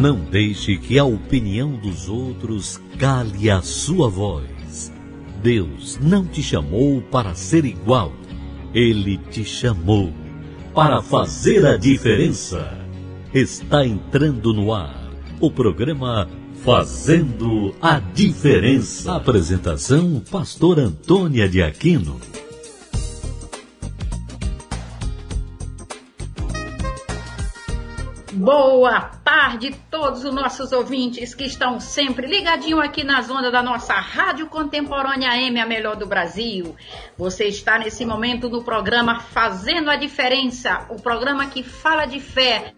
Não deixe que a opinião dos outros cale a sua voz. Deus não te chamou para ser igual. Ele te chamou para fazer a diferença. Está entrando no ar o programa Fazendo a Diferença. Apresentação: Pastor Antônia de Aquino. Boa tarde todos os nossos ouvintes que estão sempre ligadinho aqui nas ondas da nossa Rádio Contemporânea AM, a melhor do Brasil. Você está nesse momento no programa Fazendo a Diferença, o programa que fala de fé,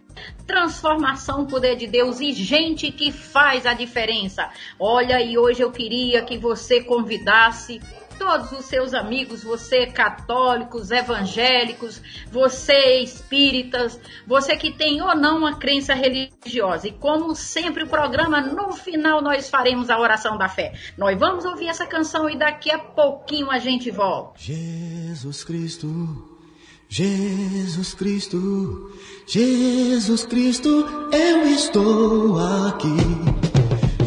transformação, poder de Deus e gente que faz a diferença. Olha, e hoje eu queria que você convidasse todos os seus amigos, você católicos, evangélicos, você espíritas, você que tem ou não uma crença religiosa. E como sempre o programa, no final nós faremos a oração da fé. Nós vamos ouvir essa canção e daqui a pouquinho a gente volta. Jesus Cristo, Jesus Cristo, Jesus Cristo, eu estou aqui.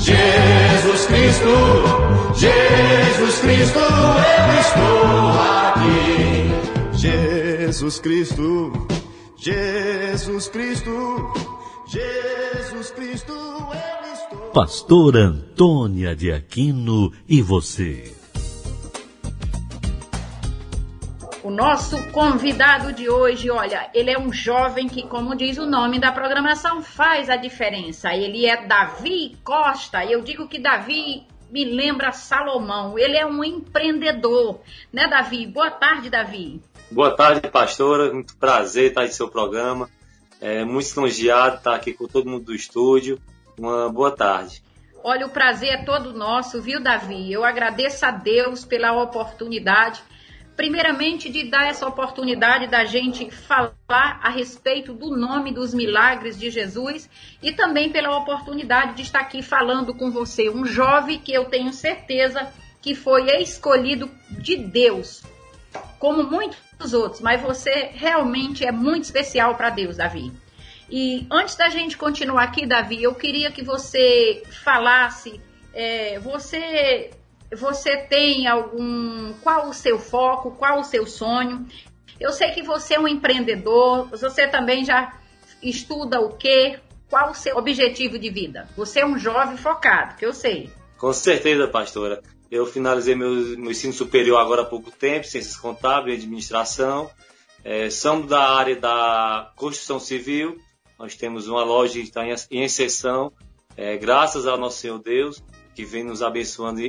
Jesus Cristo, Jesus Cristo, eu estou aqui. Jesus Cristo, Jesus Cristo, Jesus Cristo, eu estou. Pastor Antônia de Aquino e você. O nosso convidado de hoje, olha, ele é um jovem que, como diz o nome da programação, faz a diferença. Ele é Davi Costa. Eu digo que Davi me lembra Salomão. Ele é um empreendedor, né, Davi? Boa tarde, Davi. Boa tarde, pastora. Muito prazer estar em seu programa. É muito lisonjeado estar aqui com todo mundo do estúdio. Uma boa tarde. Olha, o prazer é todo nosso, viu, Davi? Eu agradeço a Deus pela oportunidade primeiramente de dar essa oportunidade da gente falar a respeito do nome dos milagres de Jesus e também pela oportunidade de estar aqui falando com você, um jovem que eu tenho certeza que foi escolhido de Deus, como muitos outros, mas você realmente é muito especial para Deus, Davi. E antes da gente continuar aqui, Davi, eu queria que você falasse, é, você você tem algum. Qual o seu foco? Qual o seu sonho? Eu sei que você é um empreendedor, você também já estuda o quê? Qual o seu objetivo de vida? Você é um jovem focado, que eu sei. Com certeza, pastora. Eu finalizei meu, meu ensino superior agora há pouco tempo, ciências contábeis e administração. É, somos da área da construção civil. Nós temos uma loja que está em, exceção. É, graças ao nosso Senhor Deus, que vem nos abençoando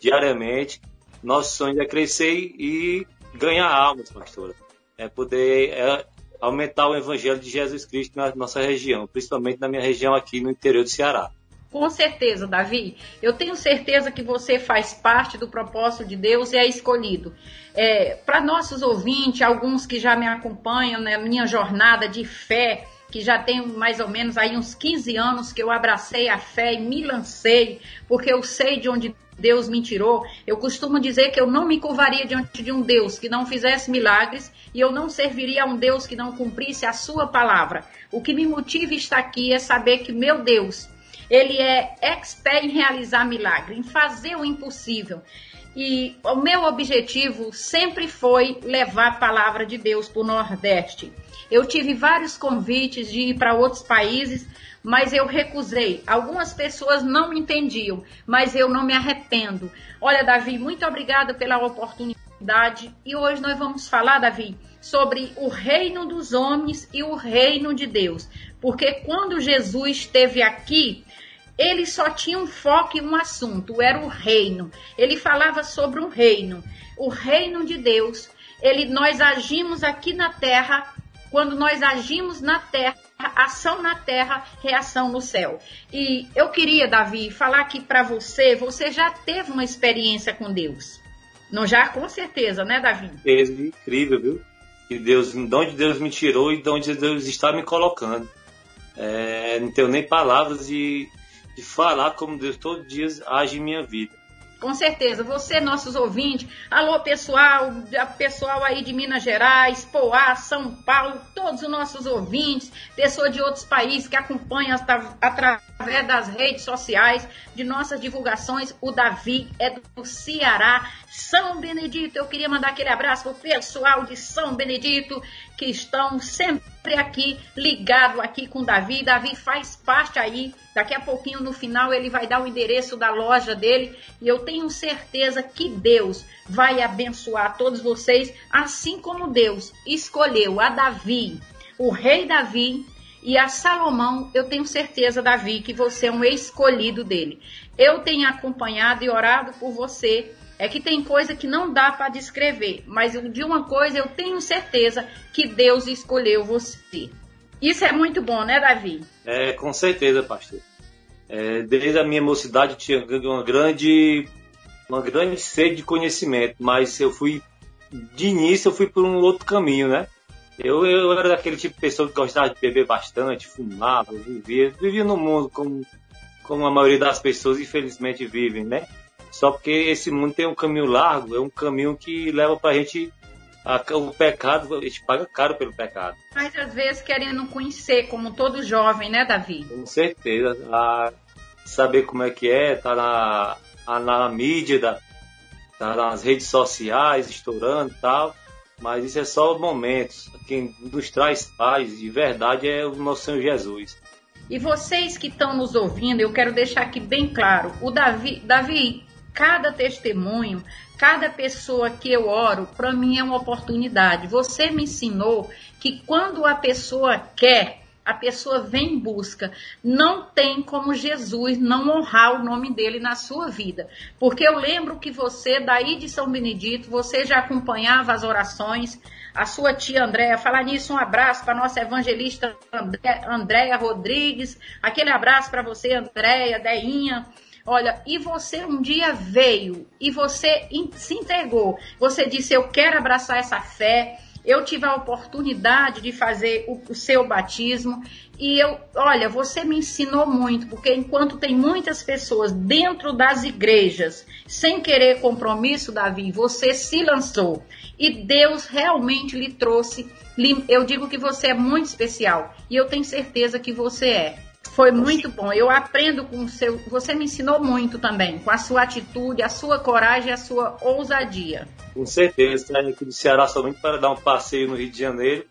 diariamente. Nosso sonho é crescer e ganhar almas, pastora. É poder é, aumentar o evangelho de Jesus Cristo na nossa região, principalmente na minha região aqui no interior do Ceará. Com certeza, Davi. Eu tenho certeza que você faz parte do propósito de Deus e é escolhido. É, Para nossos ouvintes, alguns que já me acompanham na minha jornada de fé, que já tem mais ou menos aí uns 15 anos que eu abracei a fé e me lancei, porque eu sei de onde Deus me tirou. Eu costumo dizer que eu não me curvaria diante de um Deus que não fizesse milagres e eu não serviria a um Deus que não cumprisse a sua palavra. O que me motiva estar aqui é saber que meu Deus, ele é expert em realizar milagre, em fazer o impossível. E o meu objetivo sempre foi levar a palavra de Deus para o Nordeste. Eu tive vários convites de ir para outros países, mas eu recusei. Algumas pessoas não me entendiam, mas eu não me arrependo. Olha, Davi, muito obrigada pela oportunidade. E hoje nós vamos falar, Davi, sobre o reino dos homens e o reino de Deus. Porque quando Jesus esteve aqui, ele só tinha um foco e um assunto, era o reino. Ele falava sobre o reino, o reino de Deus. Ele, nós agimos aqui na terra, quando nós agimos na terra, ação na terra, reação no céu. E eu queria, Davi, falar aqui para você, você já teve uma experiência com Deus. Não já, com certeza, né, Davi? É incrível, viu? Que Deus, de onde Deus me tirou e de onde Deus está me colocando. É, não tenho nem palavras de de falar como Deus todos os dias age em minha vida. Com certeza, você, nossos ouvintes, alô pessoal, pessoal aí de Minas Gerais, Poá, São Paulo, todos os nossos ouvintes, pessoas de outros países que acompanham através das redes sociais, de nossas divulgações. O Davi é do Ceará, São Benedito. Eu queria mandar aquele abraço para o pessoal de São Benedito que estão sempre aqui ligado aqui com o Davi. Davi faz parte aí Daqui a pouquinho, no final, ele vai dar o endereço da loja dele e eu tenho certeza que Deus vai abençoar todos vocês, assim como Deus escolheu a Davi, o rei Davi, e a Salomão, eu tenho certeza, Davi, que você é um escolhido dele. Eu tenho acompanhado e orado por você. É que tem coisa que não dá para descrever, mas de uma coisa eu tenho certeza que Deus escolheu você. Isso é muito bom, né, Davi? É, com certeza, pastor. É, desde a minha mocidade tinha uma grande, uma grande sede de conhecimento, mas eu fui, de início, eu fui por um outro caminho, né? Eu, eu era daquele tipo de pessoa que gostava de beber bastante, fumava, vivia, vivia no mundo como, como a maioria das pessoas, infelizmente, vivem, né? Só porque esse mundo tem um caminho largo, é um caminho que leva pra gente a, o pecado, a gente paga caro pelo pecado. Mas às vezes querendo conhecer, como todo jovem, né, Davi? Com certeza. A, saber como é que é, tá na, a, na mídia, da, tá nas redes sociais, estourando e tal. Mas isso é só momentos. Quem nos traz paz de verdade é o nosso Senhor Jesus. E vocês que estão nos ouvindo, eu quero deixar aqui bem claro: o Davi, Davi cada testemunho, cada pessoa que eu oro, para mim é uma oportunidade. Você me ensinou que quando a pessoa quer, a pessoa vem em busca. Não tem como Jesus não honrar o nome dele na sua vida. Porque eu lembro que você, daí de São Benedito, você já acompanhava as orações. A sua tia Andréia, falar nisso, um abraço para nossa evangelista Andréia Rodrigues. Aquele abraço para você, Andréia, Deinha. Olha, e você um dia veio e você se entregou. Você disse: Eu quero abraçar essa fé. Eu tive a oportunidade de fazer o, o, seu batismo e eu, olha, você me ensinou muito, porque enquanto tem muitas pessoas dentro das igrejas sem querer compromisso, Davi, você se lançou e Deus realmente lhe trouxe. Eu digo que você é muito especial e eu tenho certeza que você é. Foi muito bom. Eu aprendo com o seu. Você me ensinou muito também, com a sua atitude, a sua coragem, a sua ousadia. Com certeza. Saí aqui do Ceará somente para dar um passeio no Rio de Janeiro.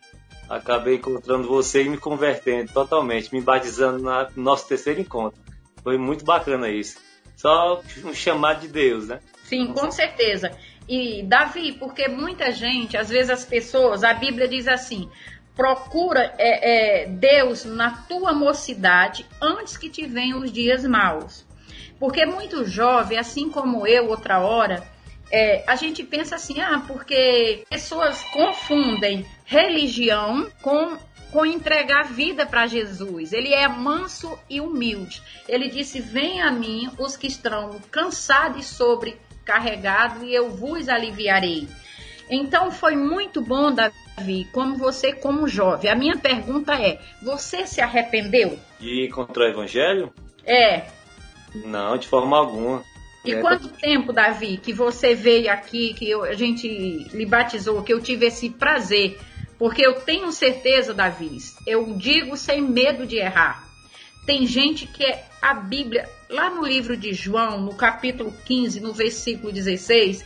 Acabei encontrando você e me convertendo totalmente, me batizando no nosso terceiro encontro. Foi muito bacana isso. Só um chamado de Deus, né? Sim, com certeza. E Davi, porque muita gente, às vezes as pessoas, a Bíblia diz assim: procura é, é, Deus na tua mocidade antes que te venham os dias maus. Porque muito jovem, assim como eu, outra hora, é, a gente pensa assim, ah, porque pessoas confundem religião com, com entregar vida para Jesus. Ele é manso e humilde. Ele disse: Vem a mim os que estão cansados e sobrecarregados, e eu vos aliviarei. Então foi muito bom, Davi como você como jovem. A minha pergunta é: você se arrependeu? De encontrar o evangelho? É. Não, de forma alguma. E É, quanto tempo, Davi, que você veio aqui, que eu- a gente lhe batizou, que eu tive esse prazer? Porque eu tenho certeza, Davi, eu digo sem medo de errar. Tem gente que é a Bíblia, lá no livro de João, no capítulo 15, no versículo 16,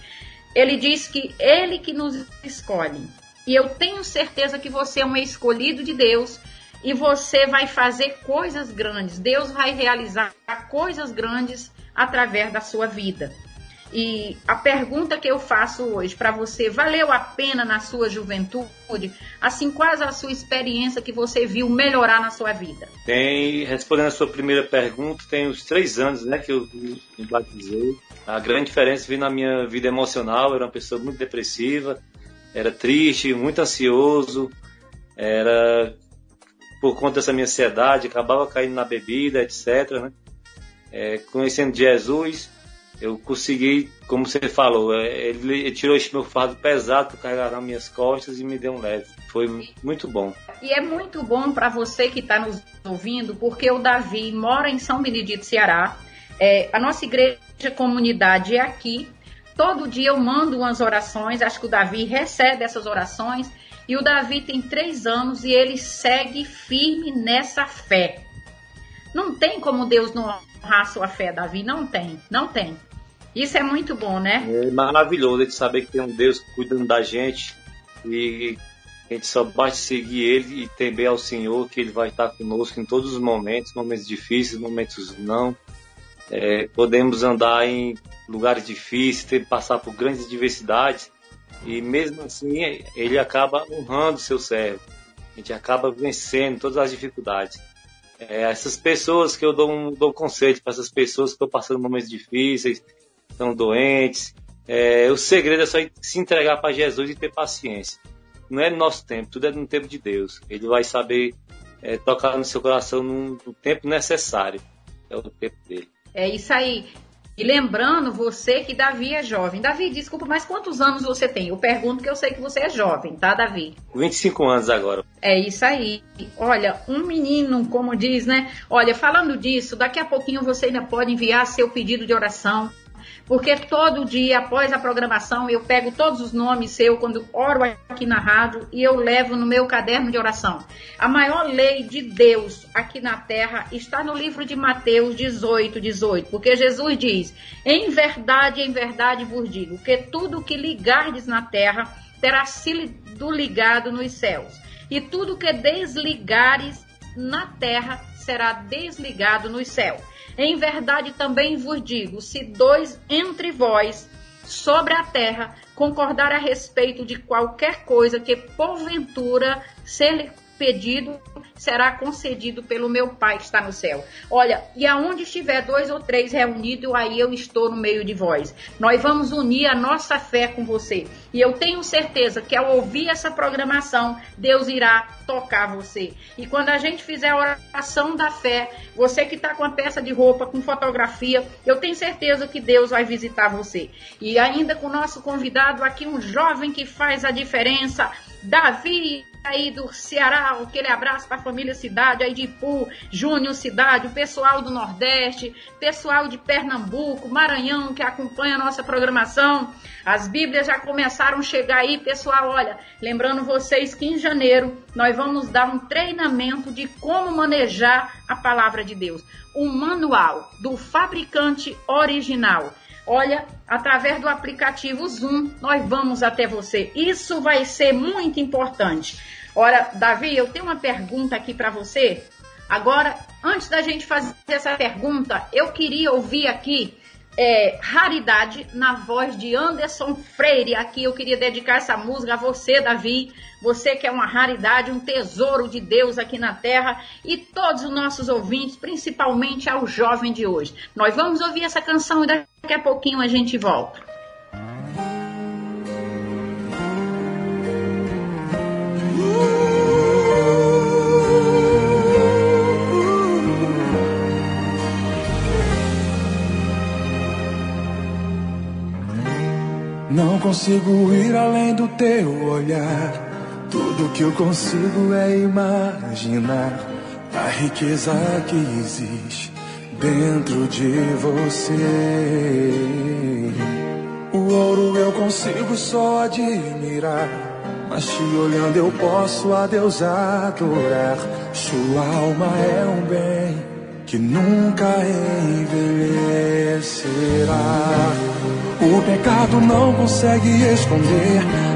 ele diz que ele que nos escolhe. E eu tenho certeza que você é um escolhido de Deus e você vai fazer coisas grandes. Deus vai realizar coisas grandes através da sua vida. E a pergunta que eu faço hoje para você, valeu a pena na sua juventude? Assim, quais a sua experiência que você viu melhorar na sua vida? Tem, respondendo a sua primeira pergunta, tem uns três anos né, que eu me batizei. A grande diferença veio na minha vida emocional. Eu era uma pessoa muito depressiva, era triste, muito ansioso, era por conta dessa minha ansiedade, acabava caindo na bebida, etc. Né? É, conhecendo Jesus, eu consegui, como você falou, é, ele, ele tirou esse meu fardo pesado para carregar nas minhas costas e me deu um leve. Foi muito bom. E é muito bom para você que está nos ouvindo, porque o Davi mora em São Benedito, Ceará. É, a nossa igreja comunidade é aqui. Todo dia eu mando umas orações, acho que o Davi recebe essas orações. E o Davi tem três anos e ele segue firme nessa fé. Não tem como Deus não honrar sua fé, Davi. Não tem, não tem. Isso é muito bom, né? É maravilhoso de saber que tem um Deus cuidando da gente e a gente só basta seguir Ele e temer ao Senhor que Ele vai estar conosco em todos os momentos, momentos difíceis, momentos não. É, podemos andar em lugares difíceis, ter que passar por grandes diversidades e mesmo assim Ele acaba honrando seu servo. A gente acaba vencendo todas as dificuldades. É, essas pessoas que eu dou um, dou conselho para essas pessoas que estão passando momentos difíceis, estão doentes. É, o segredo é só se entregar para Jesus e ter paciência. Não é no nosso tempo, tudo é no tempo de Deus. Ele vai saber é, tocar no seu coração no, no tempo necessário. É o tempo dele. É isso aí. E lembrando você que Davi é jovem. Davi, desculpa, mas quantos anos você tem? Eu pergunto que eu sei que você é jovem, tá, Davi? 25 anos agora. É isso aí. Olha, um menino, como diz, né? Olha, falando disso, daqui a pouquinho você ainda pode enviar seu pedido de oração. Porque todo dia, após a programação, eu pego todos os nomes seu quando oro aqui na rádio e eu levo no meu caderno de oração. A maior lei de Deus aqui na terra está no livro de Mateus 18, 18. Porque Jesus diz: Em verdade, em verdade vos digo, que tudo que ligardes na terra terá sido ligado nos céus. E tudo que desligares na terra será desligado nos céus. Em verdade também vos digo: se dois entre vós sobre a terra concordar a respeito de qualquer coisa que porventura ser pedido, será concedido pelo meu Pai que está no céu. Olha, e aonde estiver dois ou três reunidos, aí eu estou no meio de vós. Nós vamos unir a nossa fé com você. E eu tenho certeza que ao ouvir essa programação, Deus irá tocar você. E quando a gente fizer a oração da fé, você que está com a peça de roupa, com fotografia, eu tenho certeza que Deus vai visitar você. E ainda com o nosso convidado aqui, um jovem que faz a diferença, Davi aí do Ceará, aquele abraço para a família Cidade, aí de Ipu, Júnior Cidade, o pessoal do Nordeste, pessoal de Pernambuco, Maranhão, que acompanha a nossa programação. As Bíblias já começaram a chegar aí, pessoal. Olha, lembrando vocês que em janeiro nós vamos dar um treinamento de como manejar a palavra de Deus. Um manual do fabricante original. Olha, através do aplicativo Zoom, nós vamos até você. Isso vai ser muito importante. Ora, Davi, eu tenho uma pergunta aqui para você. Agora, antes da gente fazer essa pergunta, eu queria ouvir aqui é, Raridade na voz de Anderson Freire. Aqui eu queria dedicar essa música a você, Davi. Você que é uma raridade, um tesouro de Deus aqui na terra e todos os nossos ouvintes, principalmente ao jovem de hoje. Nós vamos ouvir essa canção e daqui a pouquinho a gente volta. Não consigo ir além do teu olhar. Tudo que eu consigo é imaginar a riqueza que existe dentro de você. O ouro eu consigo só admirar, mas te olhando eu posso a Deus adorar. Sua alma é um bem que nunca envelhecerá. O pecado não consegue esconder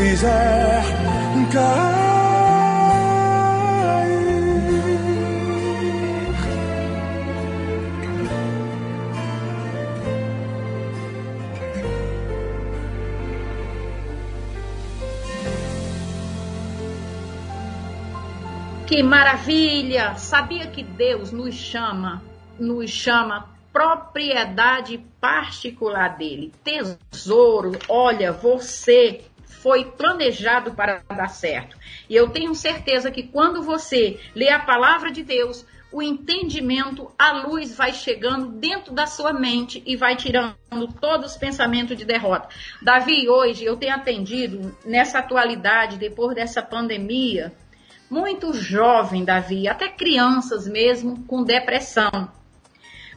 Fizer cair. Que maravilha! Sabia que Deus nos chama, nos chama propriedade particular dele, tesouro. Olha, você foi planejado para dar certo. E eu tenho certeza que quando você lê a palavra de Deus, o entendimento, a luz vai chegando dentro da sua mente e vai tirando todos os pensamentos de derrota. Davi, hoje eu tenho atendido nessa atualidade, depois dessa pandemia, muito jovem, Davi, até crianças mesmo com depressão.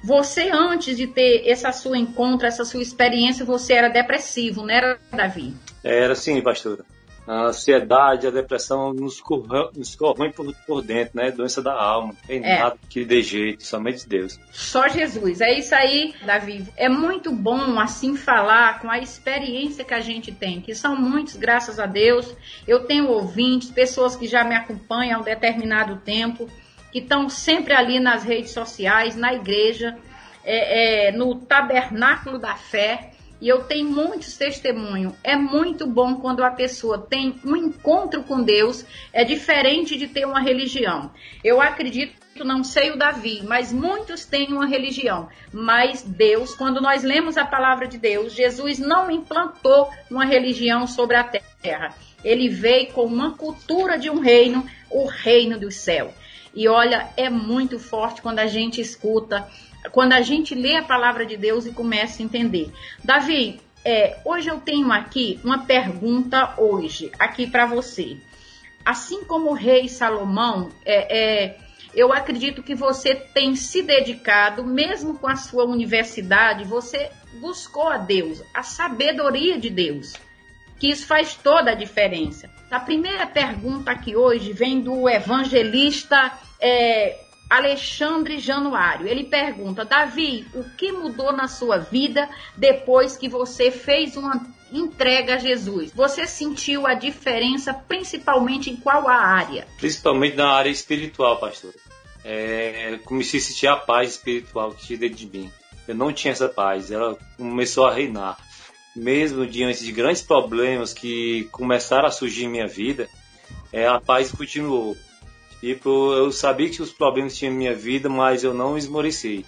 Você, antes de ter essa sua encontro, essa sua experiência, você era depressivo, não era, Davi? Era sim, pastora a ansiedade, a depressão nos, corrão, nos corroem por, por dentro, né? Doença da alma. Não tem é. nada que dê jeito, somente Deus. Só Jesus. É isso aí, Davi. É muito bom assim falar com a experiência que a gente tem, que são muitos, graças a Deus. Eu tenho ouvintes, pessoas que já me acompanham há um determinado tempo, que estão sempre ali nas redes sociais, na igreja, é, é, no tabernáculo da fé e eu tenho muitos testemunhos. É muito bom quando a pessoa tem um encontro com Deus, é diferente de ter uma religião. Eu acredito não sei o Davi, mas muitos têm uma religião. Mas Deus, quando nós lemos a palavra de Deus, Jesus não implantou uma religião sobre a terra. Ele veio com uma cultura de um reino, o reino do céu. E olha, é muito forte quando a gente escuta quando a gente lê a palavra de Deus e começa a entender. Davi, é, hoje eu tenho aqui uma pergunta hoje, aqui para você. Assim como o rei Salomão, é, é, eu acredito que você tem se dedicado, mesmo com a sua universidade, você buscou a Deus, a sabedoria de Deus, que isso faz toda a diferença. A primeira pergunta aqui hoje vem do evangelista é, Alexandre Januário. Ele pergunta: Davi, o que mudou na sua vida depois que você fez uma entrega a Jesus? Você sentiu a diferença principalmente em qual a área? Principalmente na área espiritual, pastor. É, comecei a sentir a paz espiritual que tinha dentro de mim. Eu não tinha essa paz, ela começou a reinar. Mesmo diante de grandes problemas que começaram a surgir em minha vida, é, a paz continuou. Tipo, eu sabia que os problemas tinham em minha vida, mas eu não esmoreci.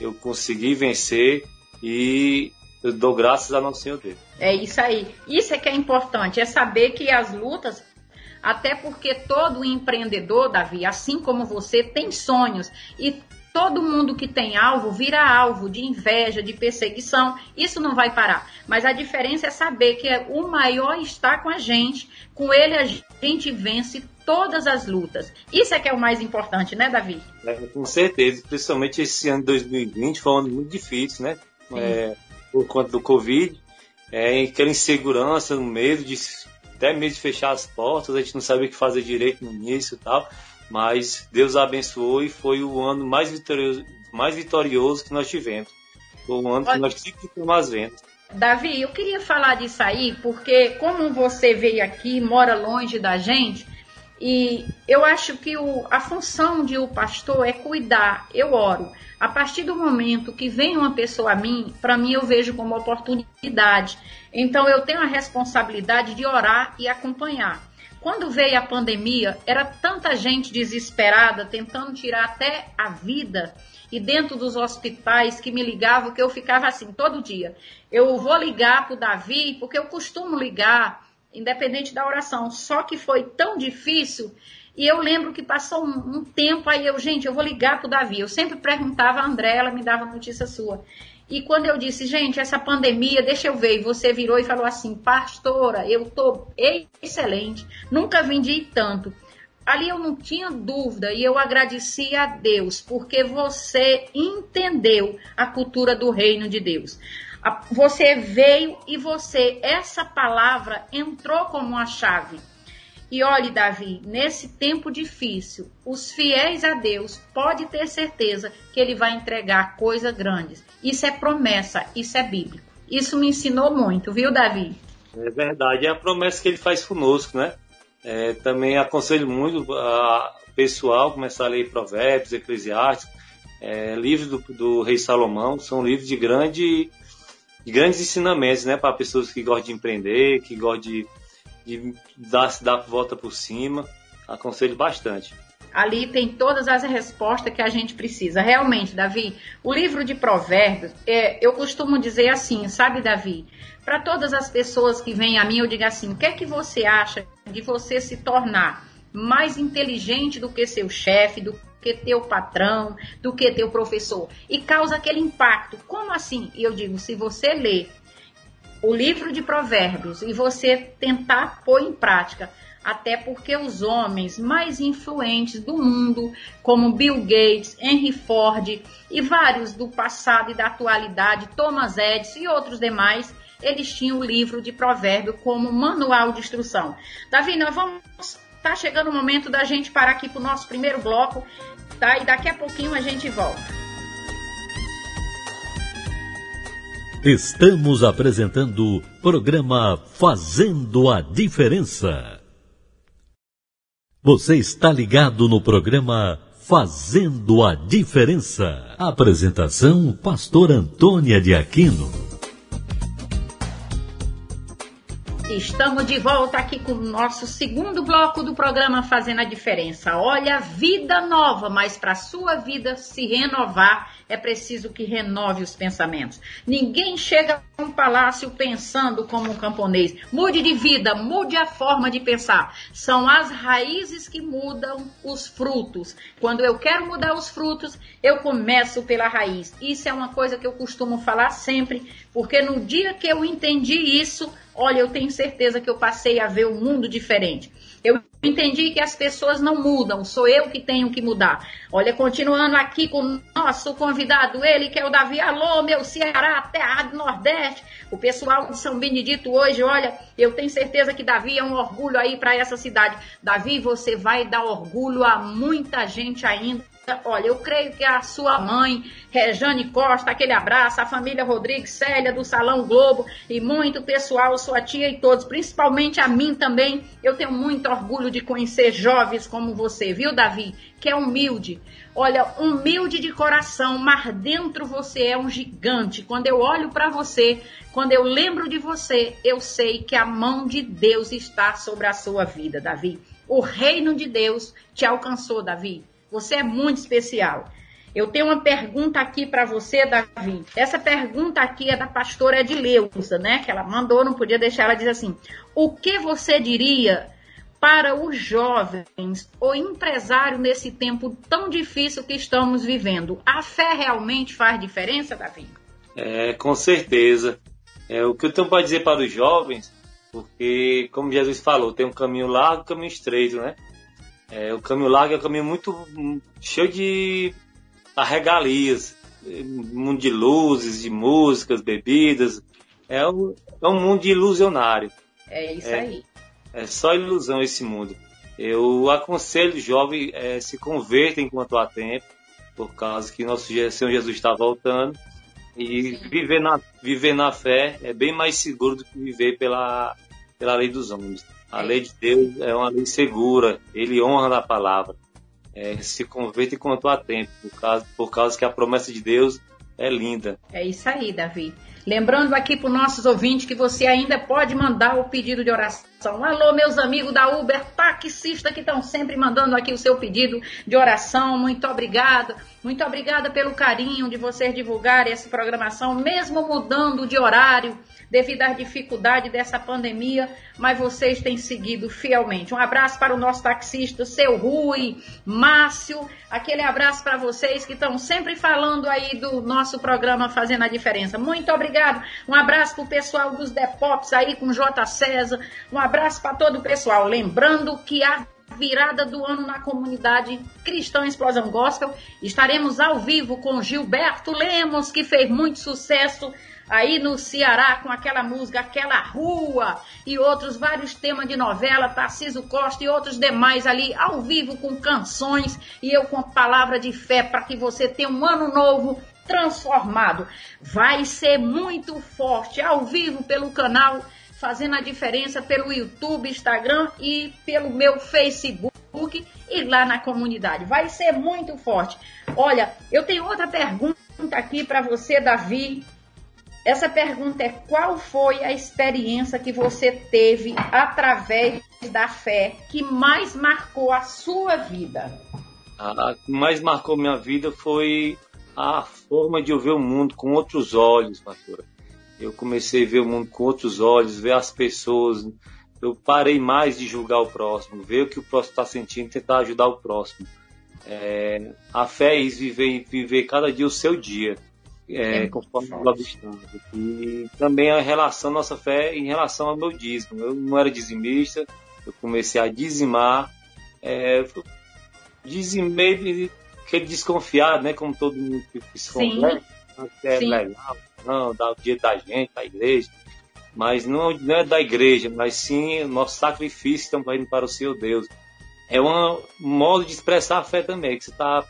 Eu consegui vencer e eu dou graças a nosso Senhor Deus. É isso aí. Isso é que é importante, é saber que as lutas, até porque todo empreendedor, Davi, assim como você, tem sonhos e Todo mundo que tem alvo vira alvo de inveja, de perseguição. Isso não vai parar. Mas a diferença é saber que o maior está com a gente. Com ele a gente vence todas as lutas. Isso é que é o mais importante, né, Davi? É, com certeza, principalmente esse ano de 2020 foi um ano muito difícil, né? É, por conta do Covid, é, aquela insegurança, no medo de até mesmo de fechar as portas, a gente não sabia o que fazer direito no início e tal, mas Deus abençoou e foi o ano mais vitorioso, mais vitorioso que nós tivemos. Foi um ano Olha, que nós tivemos as vendas. Davi, eu queria falar disso aí, porque como você veio aqui, mora longe da gente, e eu acho que o, a função de o pastor é cuidar. Eu oro. A partir do momento que vem uma pessoa a mim, para mim eu vejo como oportunidade. Então eu tenho a responsabilidade de orar e acompanhar. Quando veio a pandemia, era tanta gente desesperada, tentando tirar até a vida, e dentro dos hospitais que me ligavam, que eu ficava assim todo dia. Eu vou ligar para o Davi, porque eu costumo ligar independente da oração. Só que foi tão difícil. E eu lembro que passou um, um tempo aí, eu, gente, eu vou ligar para o Davi. Eu sempre perguntava a André, ela me dava notícia sua. E quando eu disse, gente, essa pandemia, deixa eu ver, e você virou e falou assim, pastora, eu tô excelente, nunca vendi tanto. Ali eu não tinha dúvida e eu agradeci a Deus, porque você entendeu a cultura do reino de Deus. Você veio e você, essa palavra entrou como uma chave. E olhe, Davi, nesse tempo difícil, os fiéis a Deus pode ter certeza que ele vai entregar coisas grandes. Isso é promessa, isso é bíblico. Isso me ensinou muito, viu, Davi? É verdade, é a promessa que ele faz conosco, né? É, também aconselho muito a pessoal começar a ler Provérbios, Eclesiastes, é, livros do, do Rei Salomão, são livros de grande de grandes ensinamentos, né, para pessoas que gostam de empreender, que gostam de, de dar, dar volta por cima. Aconselho bastante. Ali tem todas as respostas que a gente precisa. Realmente, Davi, o livro de Provérbios, é, eu costumo dizer assim, sabe, Davi? Para todas as pessoas que vêm a mim, eu digo assim: o que é que você acha de você se tornar mais inteligente do que seu chefe, do que teu patrão, do que teu professor. E causa aquele impacto. Como assim? Eu digo, se você ler o livro de provérbios e você tentar pôr em prática, até porque os homens mais influentes do mundo, como Bill Gates, Henry Ford e vários do passado e da atualidade, Thomas Edison e outros demais, eles tinham o livro de provérbio como manual de instrução. Davi, nós vamos tá chegando o momento da gente parar aqui para o nosso primeiro bloco, tá? E daqui a pouquinho a gente volta. Estamos apresentando o programa Fazendo a Diferença. Você está ligado no programa Fazendo a Diferença. Apresentação: Pastor Antônia de Aquino. Estamos de volta aqui com o nosso segundo bloco do programa Fazendo a Diferença. Olha, vida nova, mas para sua vida se renovar é preciso que renove os pensamentos. Ninguém chega a um palácio pensando como um camponês. Mude de vida, mude a forma de pensar. São as raízes que mudam os frutos. Quando eu quero mudar os frutos, eu começo pela raiz. Isso é uma coisa que eu costumo falar sempre, porque no dia que eu entendi isso, olha, eu tenho certeza que eu passei a ver o um mundo diferente. Eu entendi que as pessoas não mudam, sou eu que tenho que mudar. Olha, continuando aqui com o nosso convidado, ele que é o Davi. Alô, meu Ceará, terra do Nordeste. O pessoal de São Benedito hoje, olha, eu tenho certeza que Davi é um orgulho aí para essa cidade. Davi, você vai dar orgulho a muita gente ainda Olha, eu creio que a sua mãe, Rejane Costa, aquele abraço, a família Rodrigues, Célia do Salão Globo e muito pessoal, sua tia e todos, principalmente a mim também. Eu tenho muito orgulho de conhecer jovens como você, viu, Davi? Que é humilde. Olha, humilde de coração, mas dentro você é um gigante. Quando eu olho para você, quando eu lembro de você, eu sei que a mão de Deus está sobre a sua vida, Davi. O reino de Deus te alcançou, Davi. Você é muito especial. Eu tenho uma pergunta aqui para você, Davi. Essa pergunta aqui é da pastora Edileuza, né? Que ela mandou, não podia deixar. Ela diz assim: O que você diria para os jovens ou empresário nesse tempo tão difícil que estamos vivendo? A fé realmente faz diferença, Davi? É, com certeza. É, o que eu tenho para dizer para os jovens, porque, como Jesus falou, tem um caminho largo e um caminho estreito, né? É, o caminho largo é um caminho muito cheio de regalias, um mundo de luzes, de músicas, bebidas. É um, é um mundo ilusionário. É isso é, aí. É só ilusão esse mundo. Eu aconselho os jovens é, se convertem enquanto há tempo, por causa que nosso Senhor Jesus está voltando. E viver na, viver na fé é bem mais seguro do que viver pela, pela lei dos homens. A lei de Deus é uma lei segura, ele honra a palavra. É, se converte enquanto há tempo, por causa, por causa que a promessa de Deus é linda. É isso aí, Davi. Lembrando aqui para os nossos ouvintes que você ainda pode mandar o pedido de oração. Alô, meus amigos da Uber, taxista que estão sempre mandando aqui o seu pedido de oração. Muito obrigada. Muito obrigada pelo carinho de vocês divulgarem essa programação, mesmo mudando de horário devido às dificuldades dessa pandemia, mas vocês têm seguido fielmente. Um abraço para o nosso taxista, seu Rui, Márcio, aquele abraço para vocês que estão sempre falando aí do nosso programa Fazendo a Diferença. Muito obrigado. Um abraço para o pessoal dos Depops aí com J. César. Um abraço para todo o pessoal. Lembrando que a virada do ano na comunidade Cristã Explosão Gospel. Estaremos ao vivo com Gilberto Lemos, que fez muito sucesso aí no Ceará com aquela música, aquela rua e outros vários temas de novela, Tarciso Costa e outros demais ali ao vivo com canções e eu com a palavra de fé para que você tenha um ano novo transformado. Vai ser muito forte ao vivo pelo canal fazendo a diferença pelo YouTube, Instagram e pelo meu Facebook e lá na comunidade. Vai ser muito forte. Olha, eu tenho outra pergunta aqui para você, Davi. Essa pergunta é: qual foi a experiência que você teve através da fé que mais marcou a sua vida? A que mais marcou minha vida foi a forma de eu ver o mundo com outros olhos, pastora. Eu comecei a ver o mundo com outros olhos, ver as pessoas. Eu parei mais de julgar o próximo, ver o que o próximo está sentindo tentar ajudar o próximo. É, a fé é isso, viver, viver cada dia o seu dia é, conforme o Estado. E também a relação, nossa fé em relação ao meu dízimo. Eu não era dizimista, eu comecei a dizimar, é, dizimei aquele desconfiado, né? Como todo mundo que se converte, é Sim. legal, não, dá o dia da gente, da igreja. Mas não, não é da igreja, mas sim o nosso sacrifício estamos indo para o Senhor Deus. É um modo de expressar a fé também, que você está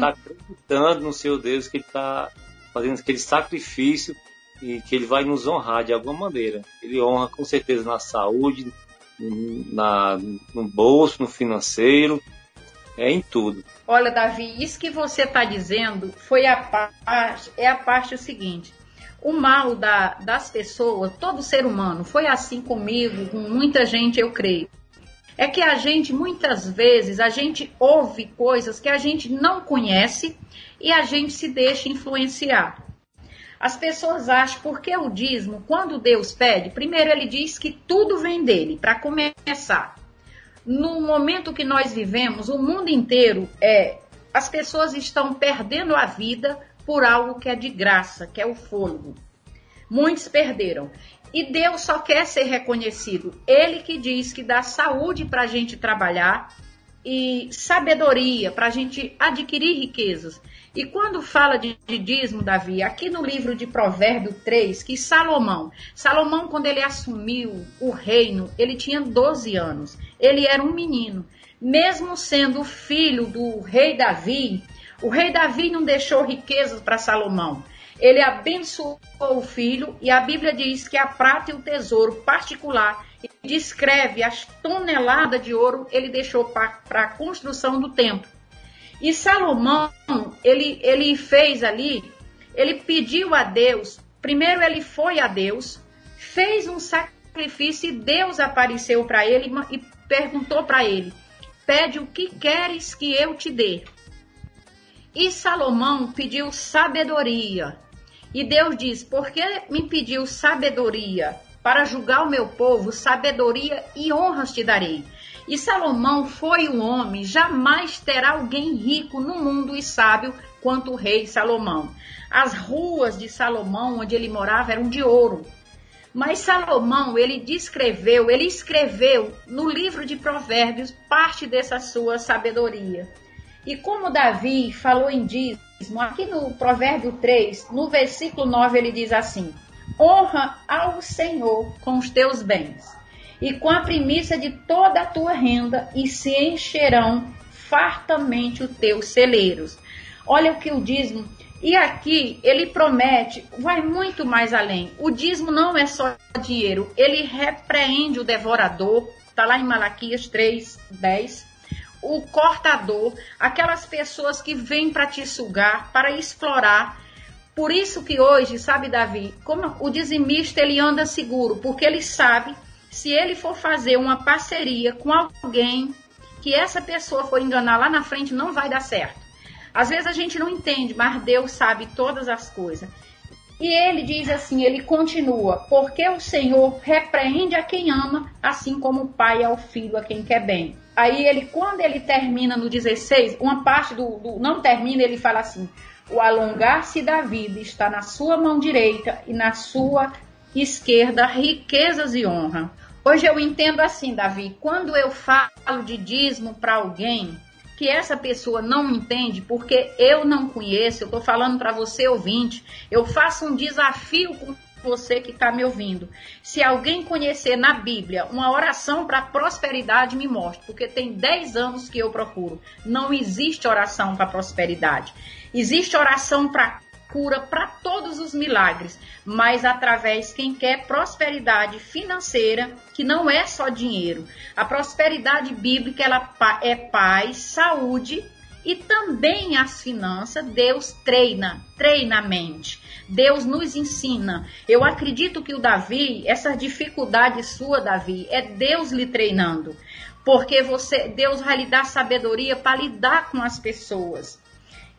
tá acreditando no Senhor Deus, que Ele está fazendo aquele sacrifício e que Ele vai nos honrar de alguma maneira. Ele honra com certeza na saúde, na, no bolso, no financeiro, é em tudo. Olha, Davi, isso que você está dizendo foi a parte, é a parte o seguinte. O mal da, das pessoas, todo ser humano, foi assim comigo, com muita gente, eu creio. É que a gente, muitas vezes, a gente ouve coisas que a gente não conhece e a gente se deixa influenciar. As pessoas acham, porque o dízimo, quando Deus pede, primeiro ele diz que tudo vem dele, para começar no momento que nós vivemos, o mundo inteiro é as pessoas estão perdendo a vida por algo que é de graça, que é o fôlego. Muitos perderam. E Deus só quer ser reconhecido. Ele que diz que dá saúde para a gente trabalhar e sabedoria para a gente adquirir riquezas. E quando fala de, de dízimo, Davi, aqui no livro de Provérbio 3, que Salomão, Salomão, quando ele assumiu o reino, ele tinha 12 anos. Ele era um menino. Mesmo sendo filho do rei Davi, o rei Davi não deixou riquezas para Salomão. Ele abençoou o filho e a Bíblia diz que a prata e o tesouro particular e descreve as toneladas de ouro ele deixou para a construção do templo. E Salomão, ele, ele fez ali, ele pediu a Deus, primeiro ele foi a Deus, fez um sacrifício e Deus apareceu para ele e perguntou para ele: Pede o que queres que eu te dê. E Salomão pediu sabedoria. E Deus diz: Por que me pediu sabedoria? Para julgar o meu povo, sabedoria e honras te darei. E Salomão foi um homem, jamais terá alguém rico no mundo e sábio quanto o rei Salomão. As ruas de Salomão, onde ele morava, eram de ouro. Mas Salomão, ele descreveu, ele escreveu no livro de Provérbios parte dessa sua sabedoria. E como Davi falou em dízimo, aqui no Provérbio 3, no versículo 9, ele diz assim: Honra ao Senhor com os teus bens e com a primícia de toda a tua renda, e se encherão fartamente os teus celeiros. Olha o que o dízimo. E aqui ele promete, vai muito mais além. O dízimo não é só dinheiro, ele repreende o devorador, está lá em Malaquias 3, 10. O cortador, aquelas pessoas que vêm para te sugar, para explorar. Por isso que hoje, sabe, Davi, como o dizimista ele anda seguro, porque ele sabe se ele for fazer uma parceria com alguém que essa pessoa for enganar lá na frente, não vai dar certo. Às vezes a gente não entende, mas Deus sabe todas as coisas. E ele diz assim, ele continua, porque o Senhor repreende a quem ama, assim como o pai ao filho a quem quer bem. Aí ele, quando ele termina no 16, uma parte do, do não termina, ele fala assim: o alongar-se da vida está na sua mão direita e na sua esquerda riquezas e honra. Hoje eu entendo assim, Davi, quando eu falo de dízimo para alguém que essa pessoa não entende, porque eu não conheço, eu estou falando para você ouvinte, eu faço um desafio com você que está me ouvindo. Se alguém conhecer na Bíblia uma oração para prosperidade, me mostre, porque tem 10 anos que eu procuro. Não existe oração para prosperidade. Existe oração para cura para todos os milagres, mas através quem quer prosperidade financeira, que não é só dinheiro. A prosperidade bíblica ela é paz, saúde e também as finanças, Deus treina, treina a mente. Deus nos ensina. Eu acredito que o Davi, essa dificuldade sua, Davi, é Deus lhe treinando. Porque você, Deus vai lhe dar sabedoria para lidar com as pessoas.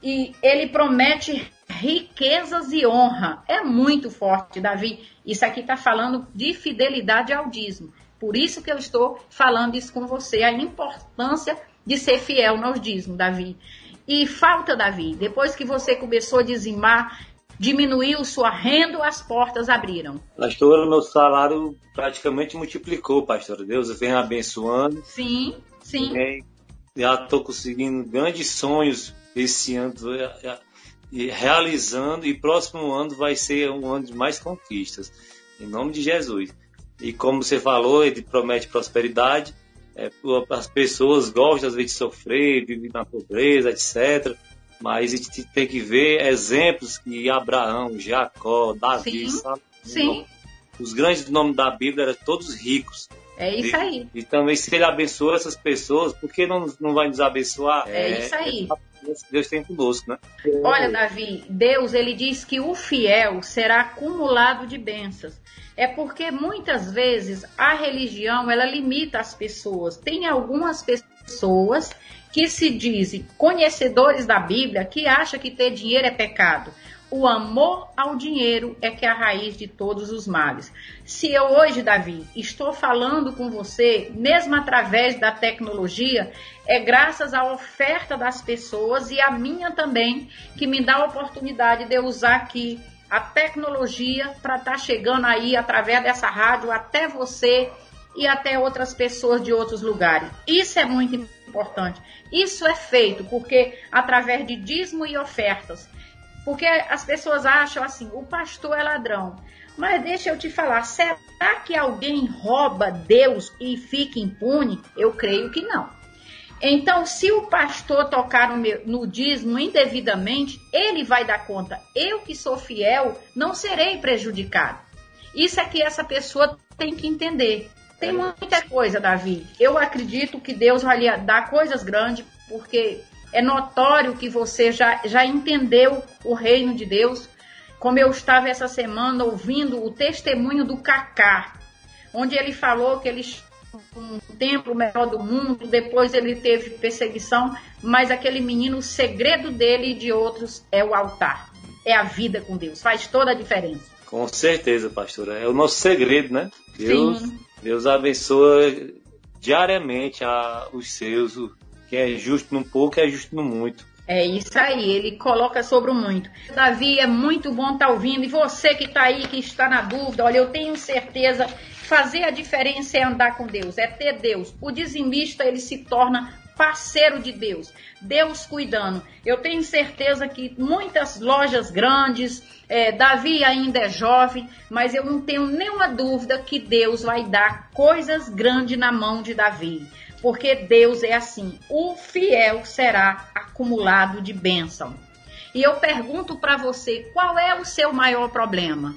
E ele promete riquezas e honra. É muito forte, Davi. Isso aqui está falando de fidelidade ao dízimo. Por isso que eu estou falando isso com você, a importância de ser fiel no dízimo, Davi. E falta, Davi, depois que você começou a dizimar, Diminuiu sua renda, as portas abriram. Pastora, meu salário praticamente multiplicou, pastora. Deus vem abençoando. Sim, sim. Vem, já estou conseguindo grandes sonhos esse ano, realizando, e próximo ano vai ser um ano de mais conquistas. Em nome de Jesus. E como você falou, ele promete prosperidade. É, as pessoas gostam às vezes de sofrer, vivem na pobreza, etc. Mas a gente tem que ver exemplos que Abraão, Jacó, Davi, sim, sim. os grandes nomes da Bíblia eram todos ricos. É isso aí. E, e, também se ele abençoa essas pessoas, por que não, não vai nos abençoar? É, é isso aí. É, Deus tem conosco, né? Olha, Davi, Deus ele diz que o fiel será acumulado de bênçãos. É porque muitas vezes a religião ela limita as pessoas. Tem algumas pessoas que se dizem conhecedores da Bíblia que acham que ter dinheiro é pecado. O amor ao dinheiro é que é a raiz de todos os males. Se eu hoje, Davi, estou falando com você, mesmo através da tecnologia, é graças à oferta das pessoas e a minha também, que me dá a oportunidade de eu usar aqui a tecnologia para estar tá chegando aí através dessa rádio até você e até outras pessoas de outros lugares. Isso é muito importante. Isso é feito porque através de dízimo e ofertas. Porque as pessoas acham assim, o pastor é ladrão. Mas deixa eu te falar, será que alguém rouba Deus e fica impune? Eu creio que não. Então, se o pastor tocar no, dízimo indevidamente, ele vai dar conta. Eu que sou fiel, não serei prejudicado. Isso é que essa pessoa tem que entender. Tem muita coisa, Davi. Eu acredito que Deus vai lhe dar coisas grandes, porque é notório que você já, já entendeu o reino de Deus. Como eu estava essa semana ouvindo o testemunho do Cacá, onde ele falou que ele um templo melhor do mundo, depois ele teve perseguição, mas aquele menino, o segredo dele e de outros é o altar, é a vida com Deus, faz toda a diferença. Com certeza, pastora, é o nosso segredo, né? Deus, Sim. Deus abençoa diariamente a, os seus, quem é justo num pouco é justo no muito. É isso aí, ele coloca sobre o muito. Davi, é muito bom estar tá ouvindo. E você que está aí, que está na dúvida, olha, eu tenho certeza fazer a diferença é andar com Deus, é ter Deus. O dizimista, ele se torna parceiro de Deus, Deus cuidando. Eu tenho certeza que muitas lojas grandes, é, Davi ainda é jovem, mas eu não tenho nenhuma dúvida que Deus vai dar coisas grandes na mão de Davi porque Deus é assim: o fiel será acumulado de bênção. E eu pergunto para você, qual é o seu maior problema?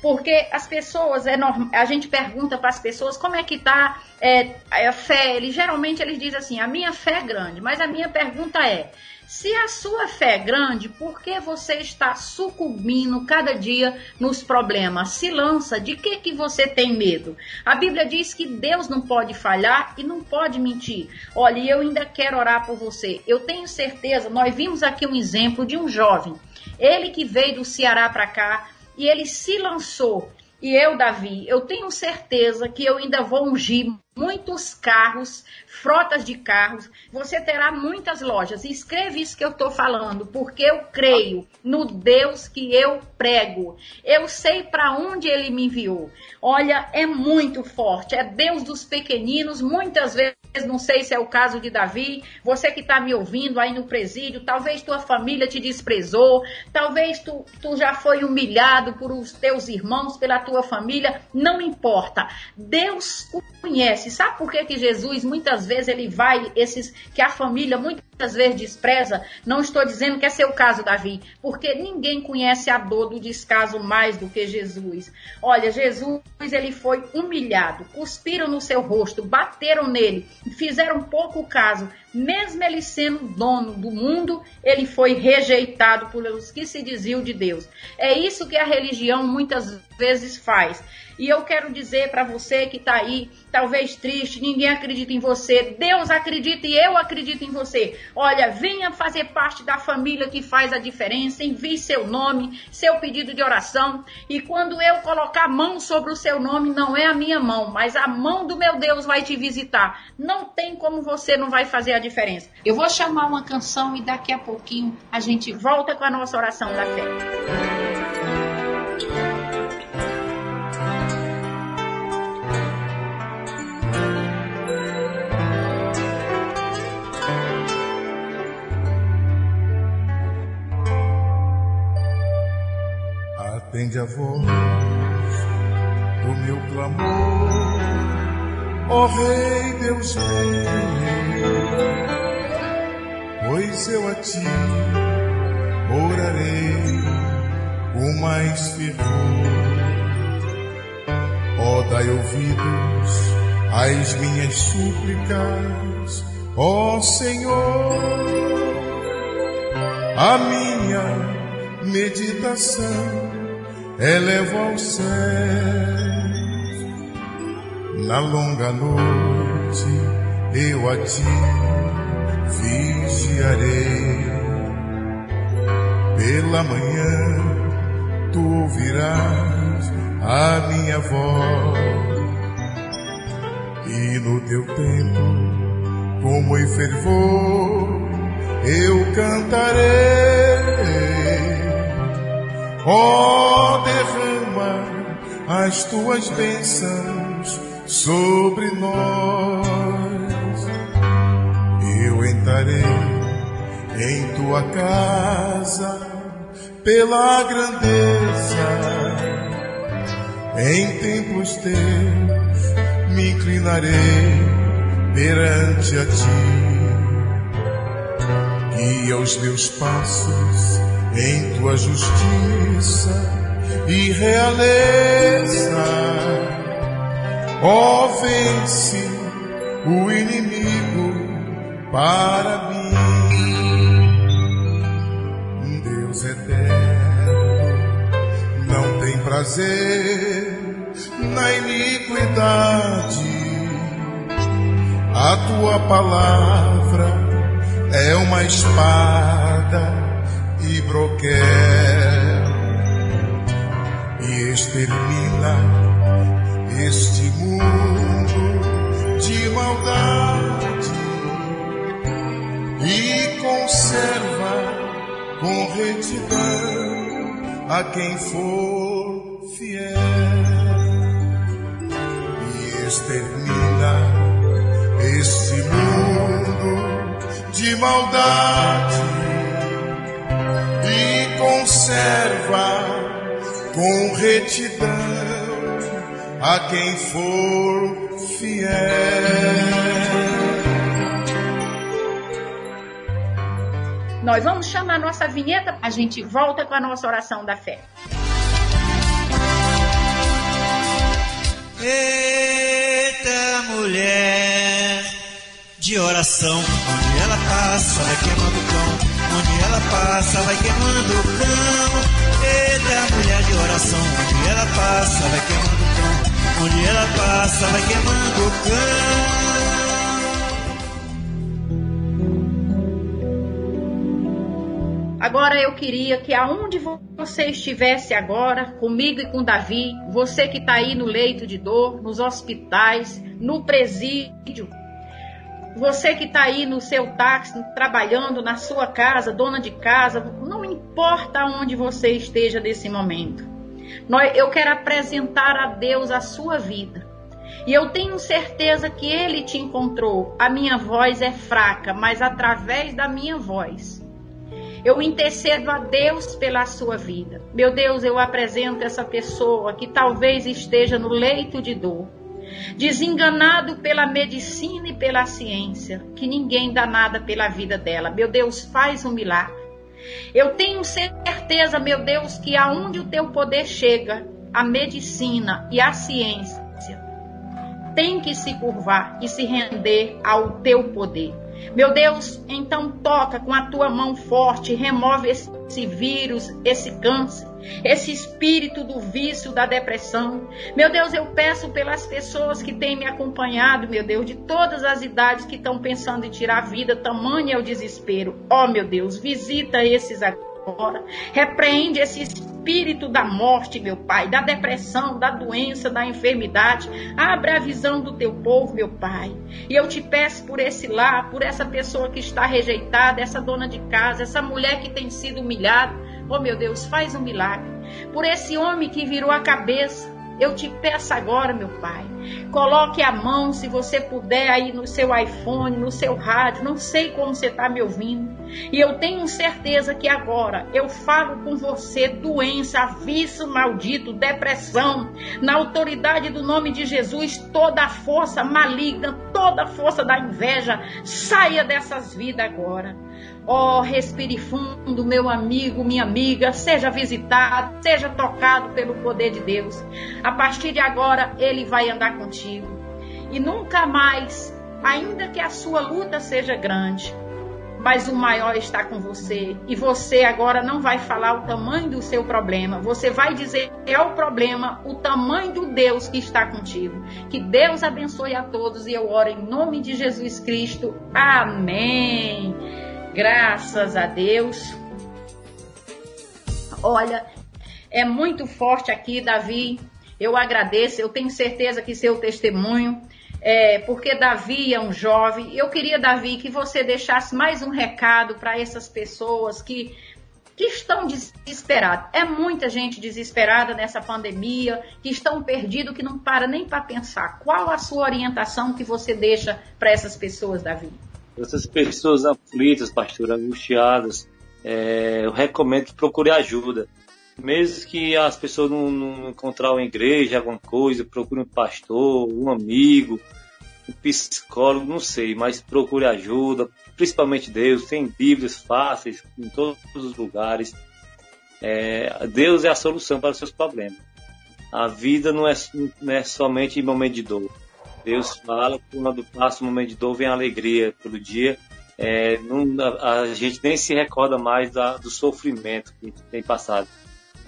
Porque as pessoas, é norm... a gente pergunta para as pessoas como é que está é, a fé. Eles, geralmente eles dizem assim, a minha fé é grande. Mas a minha pergunta é, se a sua fé é grande, por que você está sucumbindo cada dia nos problemas? Se lança, de que, que você tem medo? A Bíblia diz que Deus não pode falhar e não pode mentir. Olha, eu ainda quero orar por você. Eu tenho certeza, nós vimos aqui um exemplo de um jovem. Ele que veio do Ceará para cá e ele se lançou. E eu, Davi, eu tenho certeza que eu ainda vou ungir muitos carros, frotas de carros, você terá muitas lojas. Escreve isso que eu estou falando, porque eu creio no Deus que eu prego. Eu sei para onde ele me enviou. Olha, é muito forte. É Deus dos pequeninos. Muitas vezes, não sei se é o caso de Davi, você que está me ouvindo aí no presídio, talvez tua família te desprezou, talvez tu, tu já foi humilhado por os teus irmãos, pela tua família. Não importa. Deus conhece Sabe por que, que Jesus muitas vezes ele vai, esses que a família muitas vezes despreza? Não estou dizendo que é seu caso, Davi, porque ninguém conhece a dor do descaso mais do que Jesus. Olha, Jesus ele foi humilhado, cuspiram no seu rosto, bateram nele, fizeram pouco caso, mesmo ele sendo dono do mundo, ele foi rejeitado pelos que se diziam de Deus. É isso que a religião muitas vezes faz. E eu quero dizer para você que está aí, talvez triste, ninguém acredita em você, Deus acredita e eu acredito em você. Olha, venha fazer parte da família que faz a diferença, envie seu nome, seu pedido de oração. E quando eu colocar a mão sobre o seu nome, não é a minha mão, mas a mão do meu Deus vai te visitar. Não tem como você não vai fazer a diferença diferença. Eu vou chamar uma canção e daqui a pouquinho a gente volta com a nossa oração da fé. Atende a voz do meu clamor, ó Rei Deus meu, pois eu a ti orarei com mais fervor. Ó, dai ouvidos às minhas súplicas, ó Senhor, a minha meditação elevo aos céus. Na longa noite eu a ti vigiarei. Pela manhã tu ouvirás a minha voz. E no teu tempo, como em fervor, eu cantarei oh, derrama as tuas bênçãos sobre nós. Eu entrarei em tua casa pela grandeza. Em templos teus me inclinarei perante a ti. Guia os meus passos em tua justiça e realeza. Ó, oh, vence o inimigo para mim. Deus eterno não tem prazer na iniquidade. A tua palavra é uma espada e broquel e extermina este mundo de maldade e conserva com retidão a quem for fiel e extermina este mundo de maldade conserva com retidão a quem for fiel. Nós vamos chamar nossa vinheta, a gente volta com a nossa oração da fé. Eita mulher de oração, onde ela passa, vai queimando pão Onde ela passa, vai queimando o cão. Eita, mulher de oração. Onde ela passa, vai queimando o cão. Onde ela passa, vai queimando o cão. Agora eu queria que aonde você estivesse agora, comigo e com Davi, você que está aí no leito de dor, nos hospitais, no presídio, você que está aí no seu táxi, trabalhando na sua casa, dona de casa, não importa onde você esteja nesse momento. Eu quero apresentar a Deus a sua vida. E eu tenho certeza que Ele te encontrou. A minha voz é fraca, mas através da minha voz. Eu intercedo a Deus pela sua vida. Meu Deus, eu apresento essa pessoa que talvez esteja no leito de dor desenganado pela medicina e pela ciência, que ninguém dá nada pela vida dela. Meu Deus, faz um milagre. Eu tenho certeza, meu Deus, que aonde o teu poder chega, a medicina e a ciência tem que se curvar e se render ao teu poder. Meu Deus, então toca com a tua mão forte, remove esse vírus, esse câncer, esse espírito do vício, da depressão. Meu Deus, eu peço pelas pessoas que têm me acompanhado, meu Deus, de todas as idades que estão pensando em tirar a vida, tamanho é o desespero. Ó, oh, meu Deus, visita esses agora. Repreende esse espírito espírito da morte, meu Pai, da depressão, da doença, da enfermidade. Abra a visão do teu povo, meu Pai. E eu te peço por esse lar, por essa pessoa que está rejeitada, essa dona de casa, essa mulher que tem sido humilhada. Oh, meu Deus, faz um milagre. Por esse homem que virou a cabeça, eu te peço agora, meu Pai, coloque a mão, se você puder, aí no seu iPhone, no seu rádio, não sei como você está me ouvindo. E eu tenho certeza que agora eu falo com você, doença, vício maldito, depressão, na autoridade do nome de Jesus, toda a força maligna, toda a força da inveja, saia dessas vidas agora. Oh, respire fundo, meu amigo, minha amiga, seja visitado, seja tocado pelo poder de Deus. A partir de agora, Ele vai andar contigo. E nunca mais, ainda que a sua luta seja grande, mas o maior está com você. E você agora não vai falar o tamanho do seu problema, você vai dizer é o problema, o tamanho do Deus que está contigo. Que Deus abençoe a todos e eu oro em nome de Jesus Cristo. Amém. Graças a Deus. Olha, é muito forte aqui, Davi. Eu agradeço, eu tenho certeza que seu testemunho, é, porque Davi é um jovem. Eu queria, Davi, que você deixasse mais um recado para essas pessoas que, que estão desesperadas. É muita gente desesperada nessa pandemia, que estão perdidos, que não para nem para pensar. Qual a sua orientação que você deixa para essas pessoas, Davi? essas pessoas aflitas, pastor, angustiadas, é, eu recomendo que procure ajuda. Mesmo que as pessoas não, não encontrar uma igreja, alguma coisa, procure um pastor, um amigo, um psicólogo, não sei, mas procure ajuda, principalmente Deus. Tem Bíblias fáceis em todos os lugares. É, Deus é a solução para os seus problemas. A vida não é, não é somente em momento de dor. Deus fala, quando passa o momento de dor, vem a alegria pelo dia. É, não, a, a, gente nem se recorda mais da, do sofrimento que tem passado.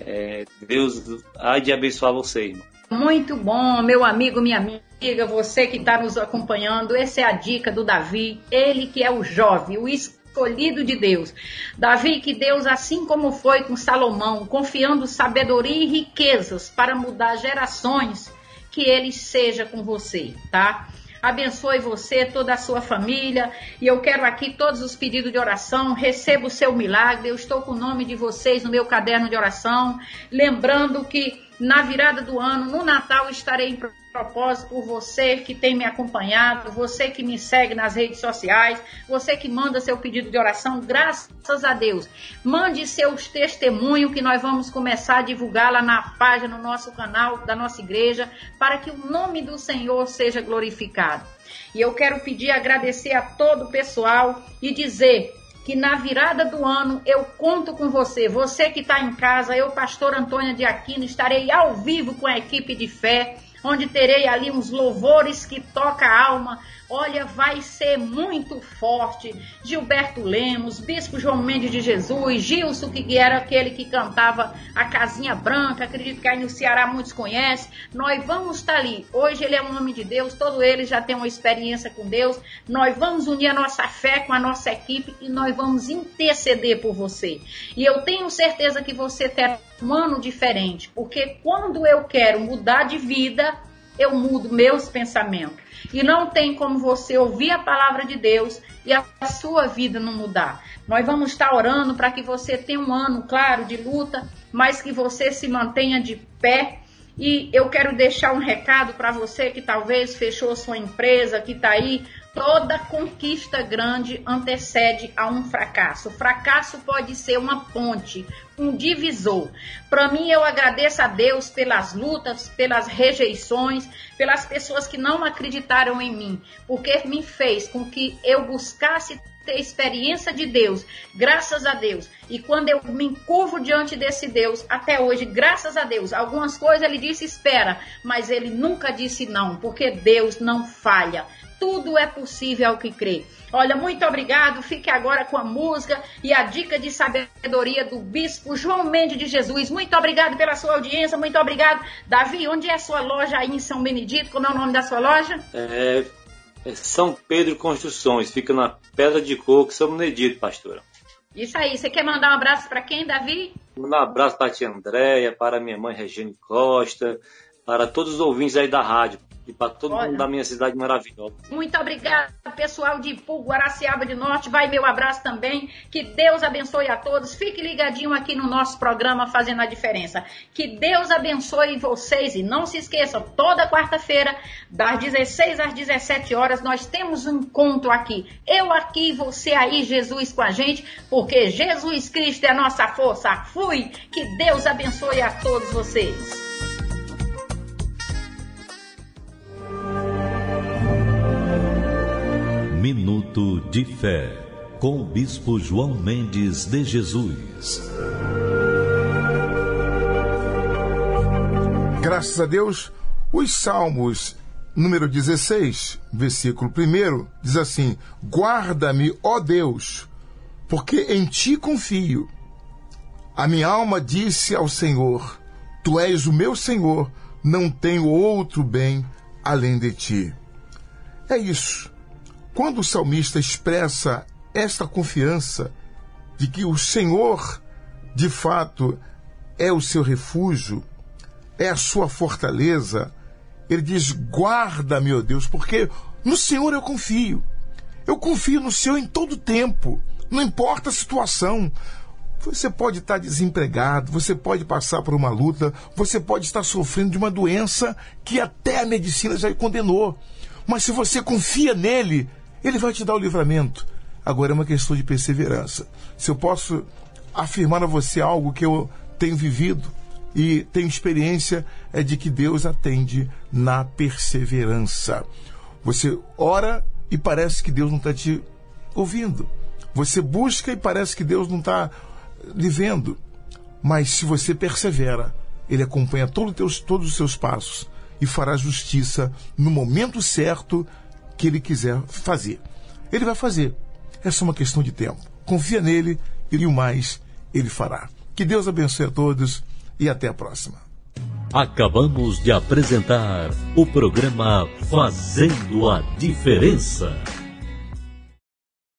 É, Deus há de abençoar você, irmão. Muito bom, meu amigo, minha amiga, você que está nos acompanhando. Essa é a dica do Davi, ele que é o jovem, o escolhido de Deus. Davi, que Deus, assim como foi com Salomão, confiando sabedoria e riquezas para mudar gerações que ele seja com você, tá? Abençoe você, toda a sua família. E eu quero aqui todos os pedidos de oração. Receba o seu milagre. Eu estou com o nome de vocês no meu caderno de oração. Lembrando que na virada do ano, no Natal, estarei em propósito por você que tem me acompanhado, você que me segue nas redes sociais, você que manda seu pedido de oração, graças a Deus. Mande seus testemunhos que nós vamos começar a divulgar lá na página, no nosso canal da nossa igreja, para que o nome do Senhor seja glorificado. E eu quero pedir, agradecer a todo o pessoal e dizer que na virada do ano eu conto com você. Você que está em casa, eu, pastor Antônia de Aquino, estarei ao vivo com a equipe de fé onde terei ali uns louvores que toca a alma. Olha, vai ser muito forte. Gilberto Lemos, Bispo João Mendes de Jesus, Gilson, que era aquele que cantava a Casinha Branca, acredito que aí no Ceará muitos conhecem. Nós vamos estar ali. Hoje ele é um homem de Deus, todo ele já tem uma experiência com Deus. Nós vamos unir a nossa fé com a nossa equipe e nós vamos interceder por você. E eu tenho certeza que você terá um ano diferente, porque quando eu quero mudar de vida, eu mudo meus pensamentos. E não tem como você ouvir a palavra de Deus e a sua vida não mudar. Nós vamos estar orando para que você tenha um ano, claro, de luta, mas que você se mantenha de pé. E eu quero deixar um recado para você que talvez fechou sua empresa, que está aí Toda conquista grande antecede a um fracasso. O fracasso pode ser uma ponte, um divisor. Para mim, eu agradeço a Deus pelas lutas, pelas rejeições, pelas pessoas que não acreditaram em mim, porque me fez com que eu buscasse ter experiência de Deus, graças a Deus. E quando eu me encurvo diante desse Deus, até hoje, graças a Deus, algumas coisas ele disse espera, mas ele nunca disse não, porque Deus não falha tudo é possível ao que crê. Olha, muito obrigado. Fique agora com a música e a dica de sabedoria do Bispo João Mendes de Jesus. Muito obrigado pela sua audiência, muito obrigado. Davi, onde é a sua loja aí em São Benedito? Como é o nome da sua loja? É, é São Pedro Construções, fica na Pedra de Coco, São Benedito, pastora. Isso aí. Você quer mandar um abraço para quem, Davi? Um abraço para a tia Andréia, para minha mãe Regiane Costa, para todos os ouvintes aí da rádio e para todo Olha, mundo da minha cidade maravilhosa. Muito obrigada, pessoal de Ipu, Guaraciaba de Norte. Vai meu abraço também. Que Deus abençoe a todos. Fique ligadinho aqui no nosso programa Fazendo a Diferença. Que Deus abençoe vocês e não se esqueçam, toda quarta-feira, das 16 às 17 horas, nós temos um encontro aqui. Eu aqui, você aí, Jesus com a gente, porque Jesus Cristo é a nossa força. Fui. Que Deus abençoe a todos vocês. Minuto de Fé, com o Bispo João Mendes de Jesus. Graças a Deus, os Salmos número 16, versículo 1, diz assim: Guarda-me, ó Deus, porque em ti confio. A minha alma disse ao Senhor: Tu és o meu Senhor, não tenho outro bem além de ti. É isso. Quando o salmista expressa esta confiança de que o Senhor, de fato, é o seu refúgio, é a sua fortaleza, ele diz: guarda, meu Deus, porque no Senhor eu confio. Eu confio no Senhor em todo tempo, não importa a situação. Você pode estar desempregado, você pode passar por uma luta, você pode estar sofrendo de uma doença que até a medicina já condenou. Mas se você confia nele, ele vai te dar o livramento. Agora é uma questão de perseverança. Se eu posso afirmar a você algo que eu tenho vivido e tenho experiência, é de que Deus atende na perseverança. Você ora e parece que Deus não está te ouvindo. Você busca e parece que Deus não está lhe vendo. Mas se você persevera, Ele acompanha todos os seus passos e fará justiça no momento certo que ele quiser fazer. Ele vai fazer. É só uma questão de tempo. Confia nele e o mais ele fará. Que Deus abençoe a todos e até a próxima. Acabamos de apresentar o programa Fazendo a Diferença.